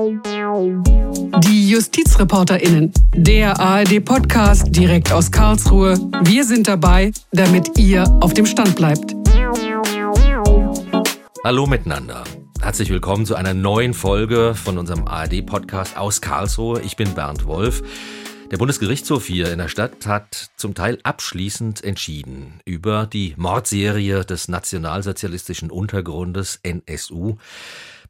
Die JustizreporterInnen, der ARD-Podcast direkt aus Karlsruhe. Wir sind dabei, damit ihr auf dem Stand bleibt. Hallo miteinander. Herzlich willkommen zu einer neuen Folge von unserem ARD-Podcast aus Karlsruhe. Ich bin Bernd Wolf. Der Bundesgerichtshof hier in der Stadt hat zum Teil abschließend entschieden über die Mordserie des nationalsozialistischen Untergrundes NSU.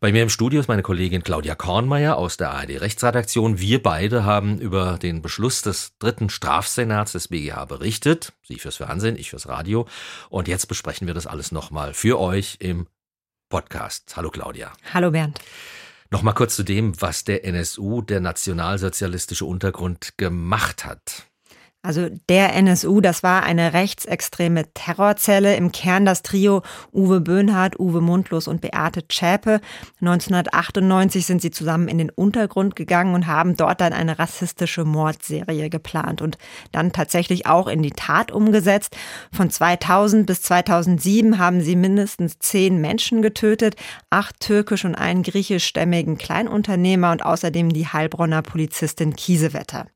Bei mir im Studio ist meine Kollegin Claudia Kornmeier aus der ARD Rechtsredaktion. Wir beide haben über den Beschluss des dritten Strafsenats des BGH berichtet. Sie fürs Fernsehen, ich fürs Radio. Und jetzt besprechen wir das alles nochmal für euch im Podcast. Hallo Claudia. Hallo Bernd. Nochmal kurz zu dem, was der NSU, der nationalsozialistische Untergrund, gemacht hat. Also der NSU, das war eine rechtsextreme Terrorzelle. Im Kern das Trio Uwe Böhnhardt, Uwe Mundlos und Beate Zschäpe. 1998 sind sie zusammen in den Untergrund gegangen und haben dort dann eine rassistische Mordserie geplant und dann tatsächlich auch in die Tat umgesetzt. Von 2000 bis 2007 haben sie mindestens zehn Menschen getötet, acht türkisch und einen griechischstämmigen Kleinunternehmer und außerdem die Heilbronner Polizistin Kiesewetter.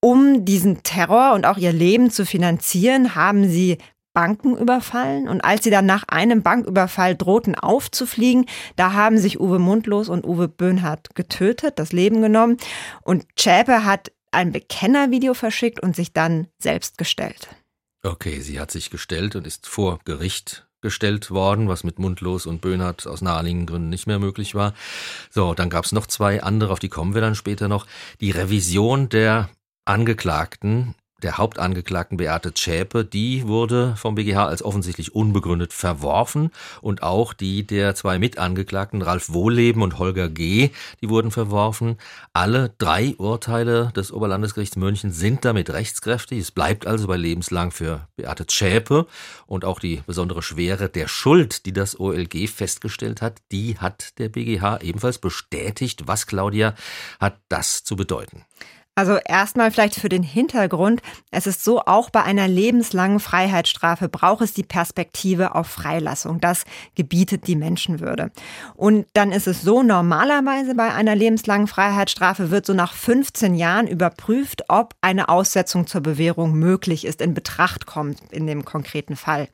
Um diesen Terror und auch ihr Leben zu finanzieren, haben sie Banken überfallen und als sie dann nach einem Banküberfall drohten aufzufliegen, da haben sich Uwe Mundlos und Uwe Böhnhardt getötet, das Leben genommen und Zschäpe hat ein Bekennervideo verschickt und sich dann selbst gestellt. Okay, sie hat sich gestellt und ist vor Gericht gestellt worden, was mit Mundlos und Böhnhardt aus naheliegenden Gründen nicht mehr möglich war. So, dann gab es noch zwei andere, auf die kommen wir dann später noch. Die Revision der Angeklagten, der Hauptangeklagten Beate Zschäpe, die wurde vom BGH als offensichtlich unbegründet verworfen und auch die der zwei Mitangeklagten Ralf Wohleben und Holger G., die wurden verworfen. Alle drei Urteile des Oberlandesgerichts München sind damit rechtskräftig. Es bleibt also bei lebenslang für Beate Zschäpe und auch die besondere Schwere der Schuld, die das OLG festgestellt hat, die hat der BGH ebenfalls bestätigt. Was, Claudia, hat das zu bedeuten? Also erstmal vielleicht für den Hintergrund. Es ist so, auch bei einer lebenslangen Freiheitsstrafe braucht es die Perspektive auf Freilassung. Das gebietet die Menschenwürde. Und dann ist es so, normalerweise bei einer lebenslangen Freiheitsstrafe wird so nach 15 Jahren überprüft, ob eine Aussetzung zur Bewährung möglich ist, in Betracht kommt in dem konkreten Fall.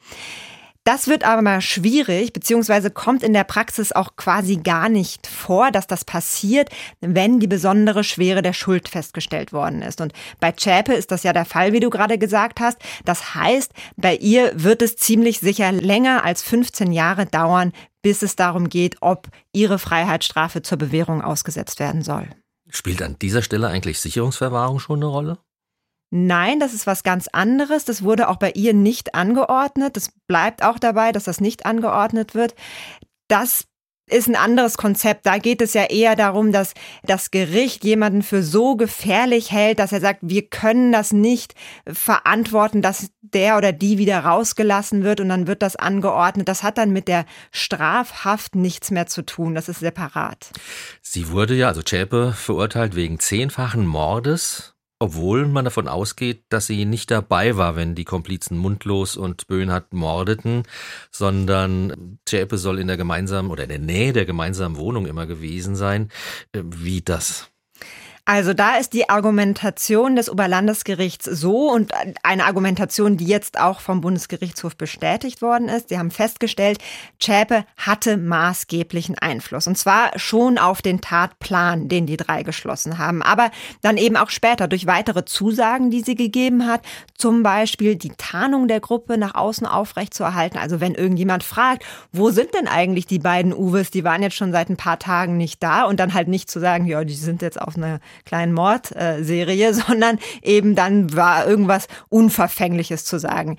Das wird aber mal schwierig, beziehungsweise kommt in der Praxis auch quasi gar nicht vor, dass das passiert, wenn die besondere Schwere der Schuld festgestellt worden ist. Und bei Zschäpe ist das ja der Fall, wie du gerade gesagt hast. Das heißt, bei ihr wird es ziemlich sicher länger als 15 Jahre dauern, bis es darum geht, ob ihre Freiheitsstrafe zur Bewährung ausgesetzt werden soll. Spielt an dieser Stelle eigentlich Sicherungsverwahrung schon eine Rolle? Nein, das ist was ganz anderes. Das wurde auch bei ihr nicht angeordnet. Das bleibt auch dabei, dass das nicht angeordnet wird. Das ist ein anderes Konzept. Da geht es ja eher darum, dass das Gericht jemanden für so gefährlich hält, dass er sagt, wir können das nicht verantworten, dass der oder die wieder rausgelassen wird und dann wird das angeordnet. Das hat dann mit der Strafhaft nichts mehr zu tun. Das ist separat. Sie wurde ja, also Zschäpe, verurteilt wegen zehnfachen Mordes obwohl man davon ausgeht, dass sie nicht dabei war, wenn die Komplizen Mundlos und Böhnhardt mordeten, sondern Zschäpe soll in der gemeinsamen oder in der Nähe der gemeinsamen Wohnung immer gewesen sein. Wie das? Also da ist die Argumentation des Oberlandesgerichts so und eine Argumentation, die jetzt auch vom Bundesgerichtshof bestätigt worden ist. Sie haben festgestellt, Zschäpe hatte maßgeblichen Einfluss. Und zwar schon auf den Tatplan, den die drei geschlossen haben, aber dann eben auch später durch weitere Zusagen, die sie gegeben hat, zum Beispiel die Tarnung der Gruppe nach außen aufrechtzuerhalten. Also wenn irgendjemand fragt, wo sind denn eigentlich die beiden Uwes, die waren jetzt schon seit ein paar Tagen nicht da. Und dann halt nicht zu sagen, ja, die sind jetzt auf einer kleinen Mordserie, sondern eben dann war irgendwas Unverfängliches zu sagen.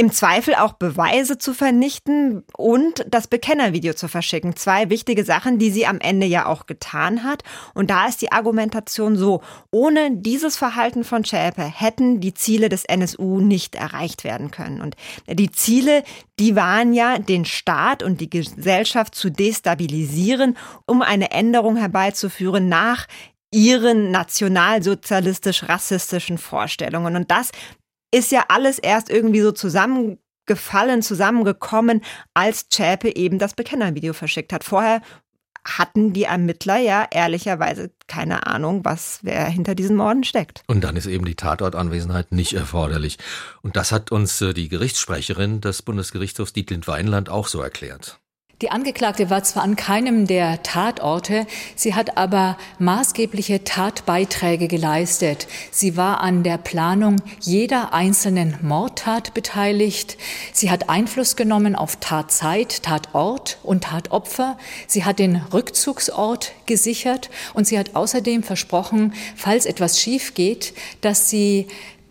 Im Zweifel auch Beweise zu vernichten und das Bekennervideo zu verschicken. Zwei wichtige Sachen, die sie am Ende ja auch getan hat. Und da ist die Argumentation so, ohne dieses Verhalten von Schäpe hätten die Ziele des NSU nicht erreicht werden können. Und die Ziele, die waren ja, den Staat und die Gesellschaft zu destabilisieren, um eine Änderung herbeizuführen nach ihren nationalsozialistisch-rassistischen Vorstellungen. Und das ist ja alles erst irgendwie so zusammengefallen, zusammengekommen, als Zschäpe eben das Bekennervideo verschickt hat. Vorher hatten die Ermittler ja ehrlicherweise keine Ahnung, was wer hinter diesen Morden steckt. Und dann ist eben die Tatortanwesenheit nicht erforderlich. Und das hat uns äh, die Gerichtssprecherin des Bundesgerichtshofs Dietlind Weinland auch so erklärt. Die Angeklagte war zwar an keinem der Tatorte, sie hat aber maßgebliche Tatbeiträge geleistet. Sie war an der Planung jeder einzelnen Mordtat beteiligt. Sie hat Einfluss genommen auf Tatzeit, Tatort und Tatopfer. Sie hat den Rückzugsort gesichert und sie hat außerdem versprochen, falls etwas schief geht, dass sie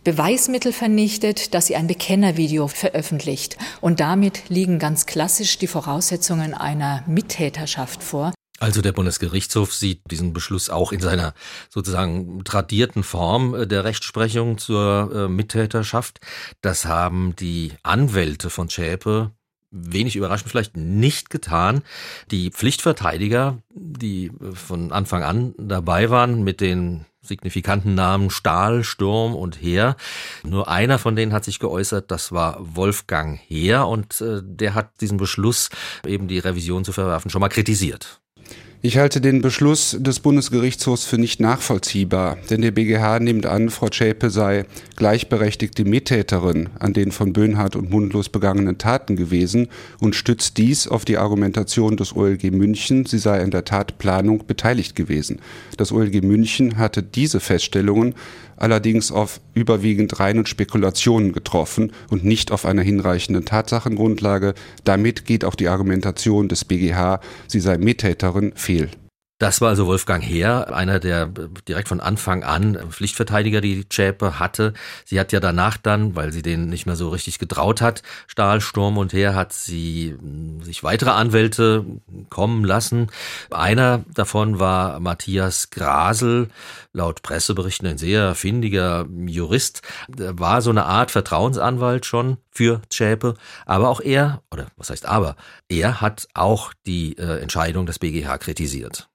Beweismittel vernichtet, dass sie ein Bekennervideo veröffentlicht. Und damit liegen ganz klassisch die Voraussetzungen einer Mittäterschaft vor. Also der Bundesgerichtshof sieht diesen Beschluss auch in seiner sozusagen tradierten Form äh, der Rechtsprechung zur äh, Mittäterschaft. Das haben die Anwälte von Schäpe wenig überraschend vielleicht nicht getan. Die Pflichtverteidiger, die äh, von Anfang an dabei waren mit den signifikanten Namen Stahl, Sturm und Heer. Nur einer von denen hat sich geäußert, das war Wolfgang Heer und äh, der hat diesen Beschluss, eben die Revision zu verwerfen, schon mal kritisiert. Ich halte den Beschluss des Bundesgerichtshofs für nicht nachvollziehbar, denn der BGH nimmt an, Frau Zschäpe sei gleichberechtigte Mittäterin an den von Böhnhardt und Mundlos begangenen Taten gewesen und stützt dies auf die Argumentation des OLG München, sie sei an der Tatplanung beteiligt gewesen. Das OLG München hatte diese Feststellungen allerdings auf überwiegend reinen Spekulationen getroffen und nicht auf einer hinreichenden Tatsachengrundlage. Damit geht auch die Argumentation des BGH, sie sei Mittäterin, fehl. Das war also Wolfgang Heer, einer der direkt von Anfang an Pflichtverteidiger, die Zschäpe hatte. Sie hat ja danach dann, weil sie den nicht mehr so richtig getraut hat, Stahl, Sturm und Heer, hat sie hm, sich weitere Anwälte kommen lassen. Einer davon war Matthias Grasel, laut Presseberichten ein sehr findiger Jurist, war so eine Art Vertrauensanwalt schon für Zschäpe. Aber auch er, oder was heißt aber, er hat auch die äh, Entscheidung des BGH kritisiert.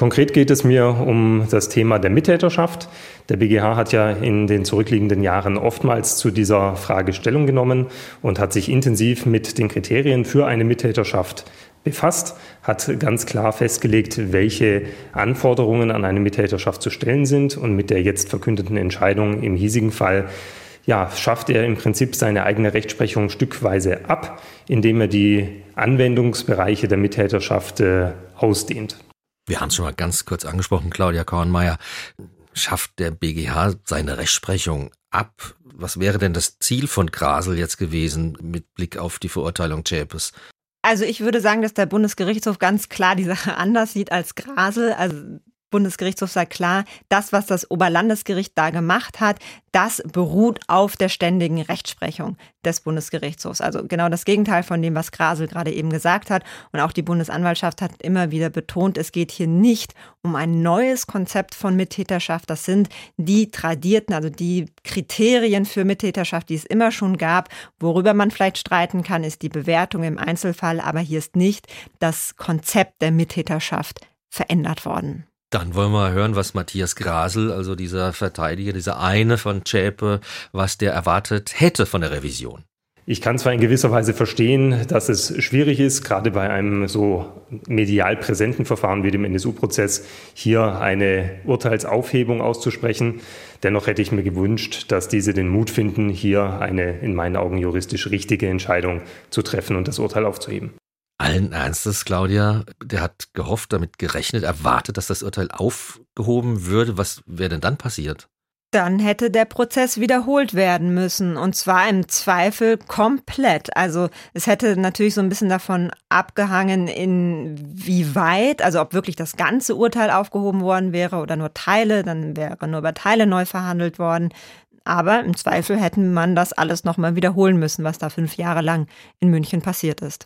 Konkret geht es mir um das Thema der Mittäterschaft. Der BGH hat ja in den zurückliegenden Jahren oftmals zu dieser Frage Stellung genommen und hat sich intensiv mit den Kriterien für eine Mittäterschaft befasst, hat ganz klar festgelegt, welche Anforderungen an eine Mittäterschaft zu stellen sind und mit der jetzt verkündeten Entscheidung im hiesigen Fall ja, schafft er im Prinzip seine eigene Rechtsprechung stückweise ab, indem er die Anwendungsbereiche der Mittäterschaft äh, ausdehnt. Wir haben es schon mal ganz kurz angesprochen, Claudia Kornmeier. Schafft der BGH seine Rechtsprechung ab? Was wäre denn das Ziel von Grasel jetzt gewesen mit Blick auf die Verurteilung Chapes? Also ich würde sagen, dass der Bundesgerichtshof ganz klar die Sache anders sieht als Grasel. Also Bundesgerichtshof sagt klar, das, was das Oberlandesgericht da gemacht hat, das beruht auf der ständigen Rechtsprechung des Bundesgerichtshofs. Also genau das Gegenteil von dem, was Grasel gerade eben gesagt hat. Und auch die Bundesanwaltschaft hat immer wieder betont, es geht hier nicht um ein neues Konzept von Mittäterschaft. Das sind die tradierten, also die Kriterien für Mittäterschaft, die es immer schon gab. Worüber man vielleicht streiten kann, ist die Bewertung im Einzelfall. Aber hier ist nicht das Konzept der Mittäterschaft verändert worden. Dann wollen wir hören, was Matthias Grasel, also dieser Verteidiger, dieser eine von Zschäpe, was der erwartet hätte von der Revision. Ich kann zwar in gewisser Weise verstehen, dass es schwierig ist, gerade bei einem so medial präsenten Verfahren wie dem NSU-Prozess, hier eine Urteilsaufhebung auszusprechen. Dennoch hätte ich mir gewünscht, dass diese den Mut finden, hier eine in meinen Augen juristisch richtige Entscheidung zu treffen und das Urteil aufzuheben. Allen Ernstes, Claudia, der hat gehofft, damit gerechnet, erwartet, dass das Urteil aufgehoben würde. Was wäre denn dann passiert? Dann hätte der Prozess wiederholt werden müssen und zwar im Zweifel komplett. Also es hätte natürlich so ein bisschen davon abgehangen, inwieweit, also ob wirklich das ganze Urteil aufgehoben worden wäre oder nur Teile, dann wäre nur über Teile neu verhandelt worden. Aber im Zweifel hätten man das alles nochmal wiederholen müssen, was da fünf Jahre lang in München passiert ist.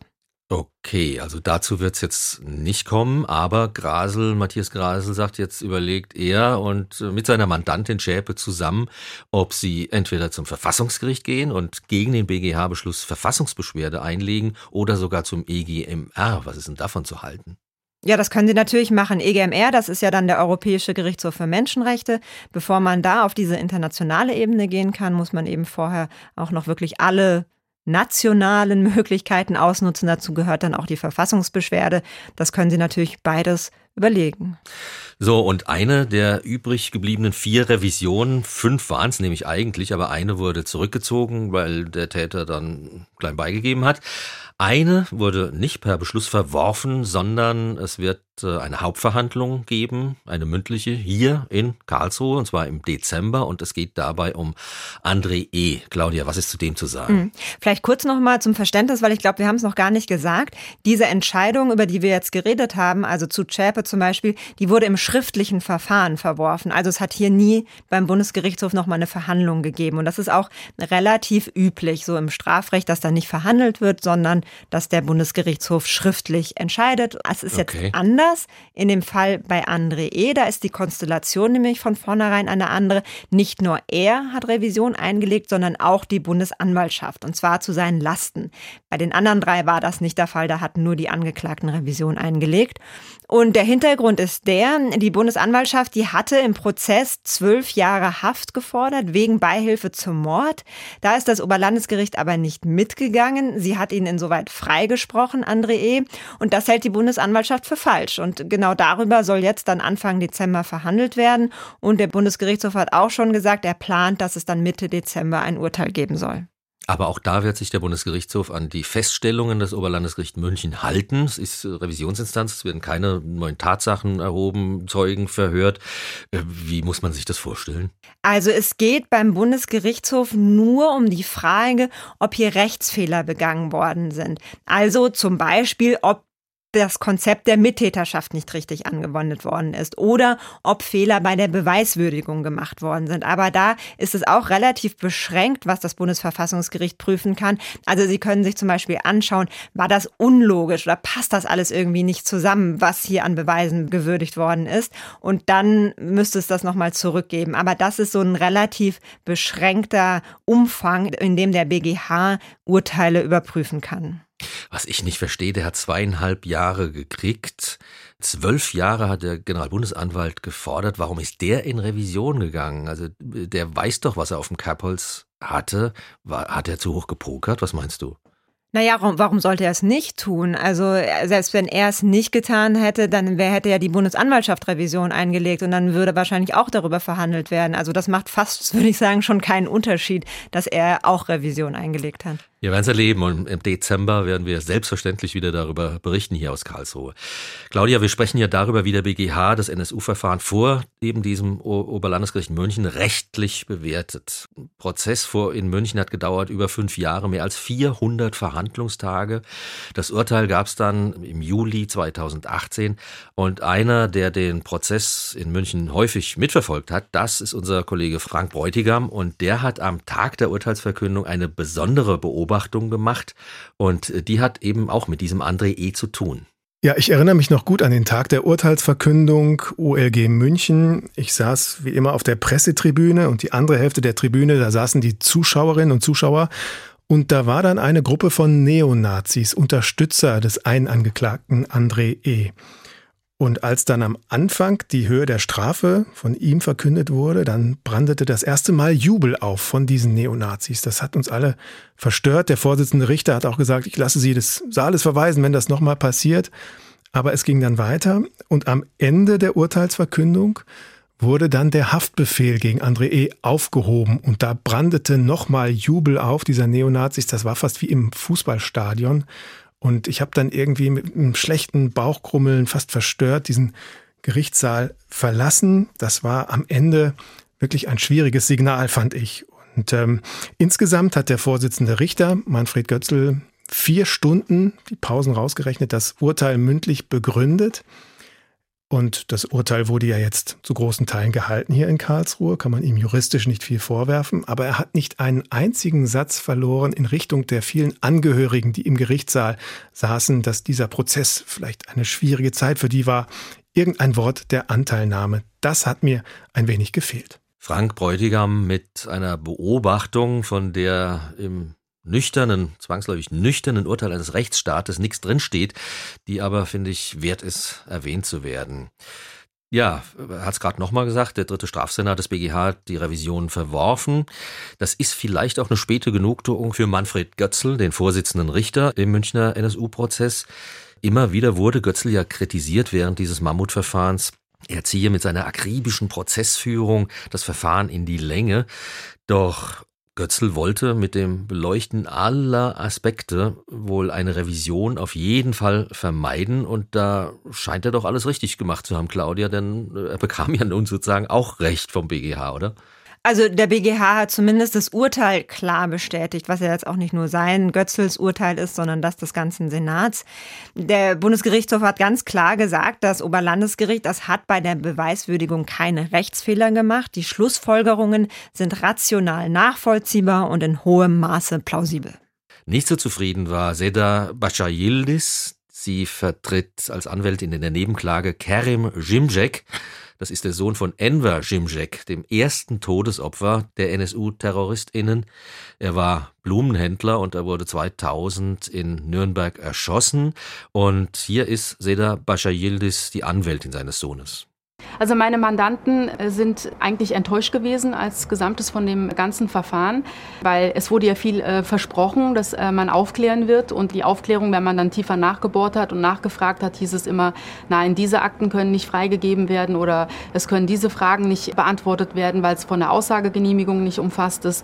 Okay, also dazu wird es jetzt nicht kommen, aber Grasel, Matthias Grasel sagt jetzt, überlegt er und äh, mit seiner Mandantin Schäpe zusammen, ob sie entweder zum Verfassungsgericht gehen und gegen den BGH-Beschluss Verfassungsbeschwerde einlegen oder sogar zum EGMR. Was ist denn davon zu halten? Ja, das können Sie natürlich machen. EGMR, das ist ja dann der Europäische Gerichtshof für Menschenrechte. Bevor man da auf diese internationale Ebene gehen kann, muss man eben vorher auch noch wirklich alle nationalen Möglichkeiten ausnutzen. Dazu gehört dann auch die Verfassungsbeschwerde. Das können Sie natürlich beides überlegen. So, und eine der übrig gebliebenen vier Revisionen, fünf waren es nämlich eigentlich, aber eine wurde zurückgezogen, weil der Täter dann klein beigegeben hat. Eine wurde nicht per Beschluss verworfen, sondern es wird äh, eine Hauptverhandlung geben, eine mündliche, hier in Karlsruhe, und zwar im Dezember. Und es geht dabei um André E. Claudia, was ist zu dem zu sagen? Hm. Vielleicht kurz nochmal zum Verständnis, weil ich glaube, wir haben es noch gar nicht gesagt. Diese Entscheidung, über die wir jetzt geredet haben, also zu Zschäpe zum Beispiel, die wurde im schriftlichen Verfahren verworfen. Also es hat hier nie beim Bundesgerichtshof nochmal eine Verhandlung gegeben. Und das ist auch relativ üblich, so im Strafrecht, dass da nicht verhandelt wird, sondern dass der Bundesgerichtshof schriftlich entscheidet. Es ist okay. jetzt anders. In dem Fall bei André E., da ist die Konstellation nämlich von vornherein eine andere. Nicht nur er hat Revision eingelegt, sondern auch die Bundesanwaltschaft und zwar zu seinen Lasten. Bei den anderen drei war das nicht der Fall, da hatten nur die Angeklagten Revision eingelegt. Und der Hintergrund ist der, die Bundesanwaltschaft, die hatte im Prozess zwölf Jahre Haft gefordert wegen Beihilfe zum Mord. Da ist das Oberlandesgericht aber nicht mitgegangen. Sie hat ihn insoweit freigesprochen, André E. Und das hält die Bundesanwaltschaft für falsch. Und genau darüber soll jetzt dann Anfang Dezember verhandelt werden. Und der Bundesgerichtshof hat auch schon gesagt, er plant, dass es dann Mitte Dezember ein Urteil geben soll. Aber auch da wird sich der Bundesgerichtshof an die Feststellungen des Oberlandesgerichts München halten. Es ist Revisionsinstanz, es werden keine neuen Tatsachen erhoben, Zeugen verhört. Äh, wie muss man sich das vorstellen? Also es geht beim Bundesgerichtshof nur um die Frage, ob hier Rechtsfehler begangen worden sind. Also zum Beispiel, ob das Konzept der Mittäterschaft nicht richtig angewendet worden ist oder ob Fehler bei der Beweiswürdigung gemacht worden sind. Aber da ist es auch relativ beschränkt, was das Bundesverfassungsgericht prüfen kann. Also Sie können sich zum Beispiel anschauen, war das unlogisch oder passt das alles irgendwie nicht zusammen, was hier an Beweisen gewürdigt worden ist. Und dann müsste es das nochmal zurückgeben. Aber das ist so ein relativ beschränkter Umfang, in dem der BGH Urteile überprüfen kann. Was ich nicht verstehe, der hat zweieinhalb Jahre gekriegt. Zwölf Jahre hat der Generalbundesanwalt gefordert. Warum ist der in Revision gegangen? Also der weiß doch, was er auf dem Kerbholz hatte. War, hat er zu hoch gepokert? Was meinst du? Naja, warum sollte er es nicht tun? Also selbst wenn er es nicht getan hätte, dann wär, hätte ja die Bundesanwaltschaft Revision eingelegt und dann würde wahrscheinlich auch darüber verhandelt werden. Also das macht fast, würde ich sagen, schon keinen Unterschied, dass er auch Revision eingelegt hat. Wir werden es erleben und im Dezember werden wir selbstverständlich wieder darüber berichten hier aus Karlsruhe. Claudia, wir sprechen ja darüber, wie der BGH das NSU-Verfahren vor eben diesem Oberlandesgericht München rechtlich bewertet. Prozess vor in München hat gedauert über fünf Jahre, mehr als 400 Verhandlungstage. Das Urteil gab es dann im Juli 2018 und einer, der den Prozess in München häufig mitverfolgt hat, das ist unser Kollege Frank Bräutigam und der hat am Tag der Urteilsverkündung eine besondere Beobachtung Beobachtung gemacht und äh, die hat eben auch mit diesem André E. zu tun. Ja, ich erinnere mich noch gut an den Tag der Urteilsverkündung OLG München. Ich saß wie immer auf der Pressetribüne und die andere Hälfte der Tribüne, da saßen die Zuschauerinnen und Zuschauer und da war dann eine Gruppe von Neonazis, Unterstützer des einen Angeklagten André E. Und als dann am Anfang die Höhe der Strafe von ihm verkündet wurde, dann brandete das erste Mal Jubel auf von diesen Neonazis. Das hat uns alle verstört. Der Vorsitzende Richter hat auch gesagt, ich lasse Sie des Saales verweisen, wenn das nochmal passiert. Aber es ging dann weiter und am Ende der Urteilsverkündung wurde dann der Haftbefehl gegen André E. aufgehoben und da brandete nochmal Jubel auf dieser Neonazis. Das war fast wie im Fußballstadion. Und ich habe dann irgendwie mit einem schlechten Bauchkrummeln fast verstört diesen Gerichtssaal verlassen. Das war am Ende wirklich ein schwieriges Signal, fand ich. Und ähm, insgesamt hat der Vorsitzende Richter, Manfred Götzl, vier Stunden, die Pausen rausgerechnet, das Urteil mündlich begründet. Und das Urteil wurde ja jetzt zu großen Teilen gehalten hier in Karlsruhe, kann man ihm juristisch nicht viel vorwerfen, aber er hat nicht einen einzigen Satz verloren in Richtung der vielen Angehörigen, die im Gerichtssaal saßen, dass dieser Prozess vielleicht eine schwierige Zeit für die war. Irgendein Wort der Anteilnahme, das hat mir ein wenig gefehlt. Frank Bräutigam mit einer Beobachtung, von der im nüchternen, zwangsläufig nüchternen Urteil eines Rechtsstaates nichts drinsteht, die aber, finde ich, wert ist, erwähnt zu werden. Ja, hat es gerade nochmal gesagt, der dritte Strafsenat des BGH hat die Revision verworfen. Das ist vielleicht auch eine späte Genugtuung für Manfred Götzl, den Vorsitzenden Richter im Münchner NSU-Prozess. Immer wieder wurde Götzl ja kritisiert während dieses Mammutverfahrens. Er ziehe mit seiner akribischen Prozessführung das Verfahren in die Länge. Doch Götzl wollte mit dem Beleuchten aller Aspekte wohl eine Revision auf jeden Fall vermeiden und da scheint er doch alles richtig gemacht zu haben, Claudia, denn er bekam ja nun sozusagen auch Recht vom BGH, oder? Also der BGH hat zumindest das Urteil klar bestätigt, was ja jetzt auch nicht nur sein Götzels Urteil ist, sondern das des ganzen Senats. Der Bundesgerichtshof hat ganz klar gesagt, das Oberlandesgericht, das hat bei der Beweiswürdigung keine Rechtsfehler gemacht. Die Schlussfolgerungen sind rational nachvollziehbar und in hohem Maße plausibel. Nicht so zufrieden war Seda Bashayildis. Sie vertritt als Anwältin in der Nebenklage Kerim Jimjek. Das ist der Sohn von Enver Jimjek, dem ersten Todesopfer der NSU-TerroristInnen. Er war Blumenhändler und er wurde 2000 in Nürnberg erschossen. Und hier ist Seda Bashayildis, die Anwältin seines Sohnes. Also meine Mandanten äh, sind eigentlich enttäuscht gewesen als Gesamtes von dem ganzen Verfahren, weil es wurde ja viel äh, versprochen, dass äh, man aufklären wird und die Aufklärung, wenn man dann tiefer nachgebohrt hat und nachgefragt hat, hieß es immer, nein, diese Akten können nicht freigegeben werden oder es können diese Fragen nicht beantwortet werden, weil es von der Aussagegenehmigung nicht umfasst ist.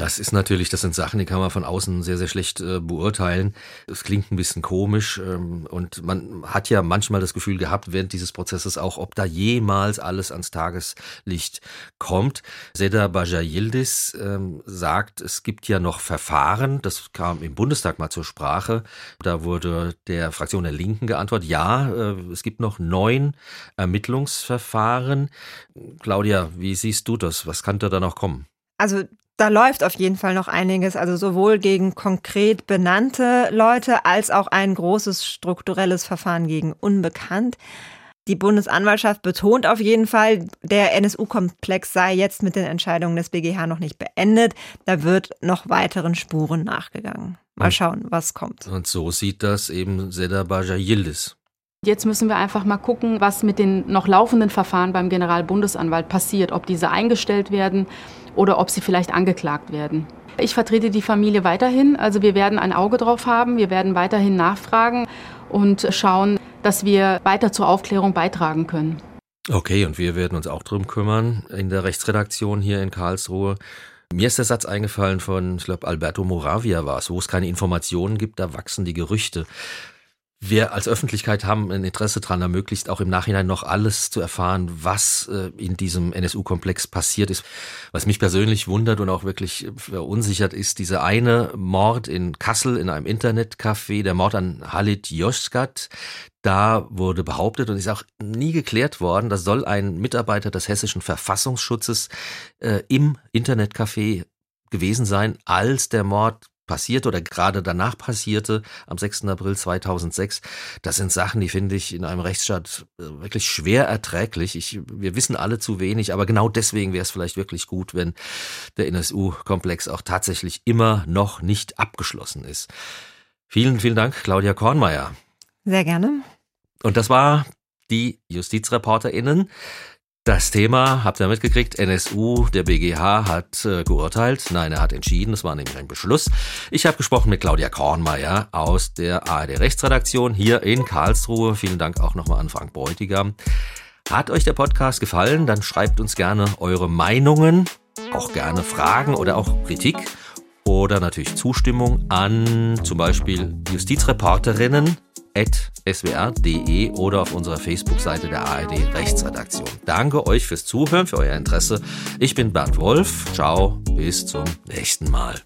Das ist natürlich, das sind Sachen, die kann man von außen sehr, sehr schlecht äh, beurteilen. Es klingt ein bisschen komisch ähm, und man hat ja manchmal das Gefühl gehabt während dieses Prozesses auch, ob da jemals alles ans Tageslicht kommt. Seda Baja Yildiz ähm, sagt, es gibt ja noch Verfahren, das kam im Bundestag mal zur Sprache. Da wurde der Fraktion der Linken geantwortet, ja, äh, es gibt noch neun Ermittlungsverfahren. Claudia, wie siehst du das? Was kann da noch kommen? Also da läuft auf jeden Fall noch einiges, also sowohl gegen konkret benannte Leute als auch ein großes strukturelles Verfahren gegen Unbekannt. Die Bundesanwaltschaft betont auf jeden Fall, der NSU-Komplex sei jetzt mit den Entscheidungen des BGH noch nicht beendet. Da wird noch weiteren Spuren nachgegangen. Mal schauen, was kommt. Und so sieht das eben Seda Baja Yildiz. Jetzt müssen wir einfach mal gucken, was mit den noch laufenden Verfahren beim Generalbundesanwalt passiert, ob diese eingestellt werden oder ob sie vielleicht angeklagt werden. Ich vertrete die Familie weiterhin, also wir werden ein Auge drauf haben, wir werden weiterhin nachfragen und schauen, dass wir weiter zur Aufklärung beitragen können. Okay, und wir werden uns auch drum kümmern in der Rechtsredaktion hier in Karlsruhe. Mir ist der Satz eingefallen von, ich glaube, Alberto Moravia war es, wo es keine Informationen gibt, da wachsen die Gerüchte wir als Öffentlichkeit haben ein Interesse daran, da möglichst auch im Nachhinein noch alles zu erfahren, was äh, in diesem NSU-Komplex passiert ist. Was mich persönlich wundert und auch wirklich verunsichert ist, dieser eine Mord in Kassel in einem Internetcafé, der Mord an Halit Yozgat. Da wurde behauptet und ist auch nie geklärt worden, da soll ein Mitarbeiter des hessischen Verfassungsschutzes äh, im Internetcafé gewesen sein, als der Mord passierte oder gerade danach passierte, am 6. April 2006, das sind Sachen, die finde ich in einem Rechtsstaat äh, wirklich schwer erträglich. Ich, wir wissen alle zu wenig, aber genau deswegen wäre es vielleicht wirklich gut, wenn der NSU-Komplex auch tatsächlich immer noch nicht abgeschlossen ist. Vielen, vielen Dank, Claudia Kornmeier. Sehr gerne. Und das war die JustizreporterInnen. Das Thema, habt ihr mitgekriegt, NSU, der BGH hat äh, geurteilt. Nein, er hat entschieden, es war nämlich ein Beschluss. Ich habe gesprochen mit Claudia Kornmeier aus der ARD Rechtsredaktion hier in Karlsruhe. Vielen Dank auch nochmal an Frank Bräutigam. Hat euch der Podcast gefallen? Dann schreibt uns gerne eure Meinungen, auch gerne Fragen oder auch Kritik oder natürlich Zustimmung an zum Beispiel Justizreporterinnen swr.de oder auf unserer Facebook-Seite der ARD Rechtsredaktion. Danke euch fürs Zuhören, für euer Interesse. Ich bin Bernd Wolf. Ciao, bis zum nächsten Mal.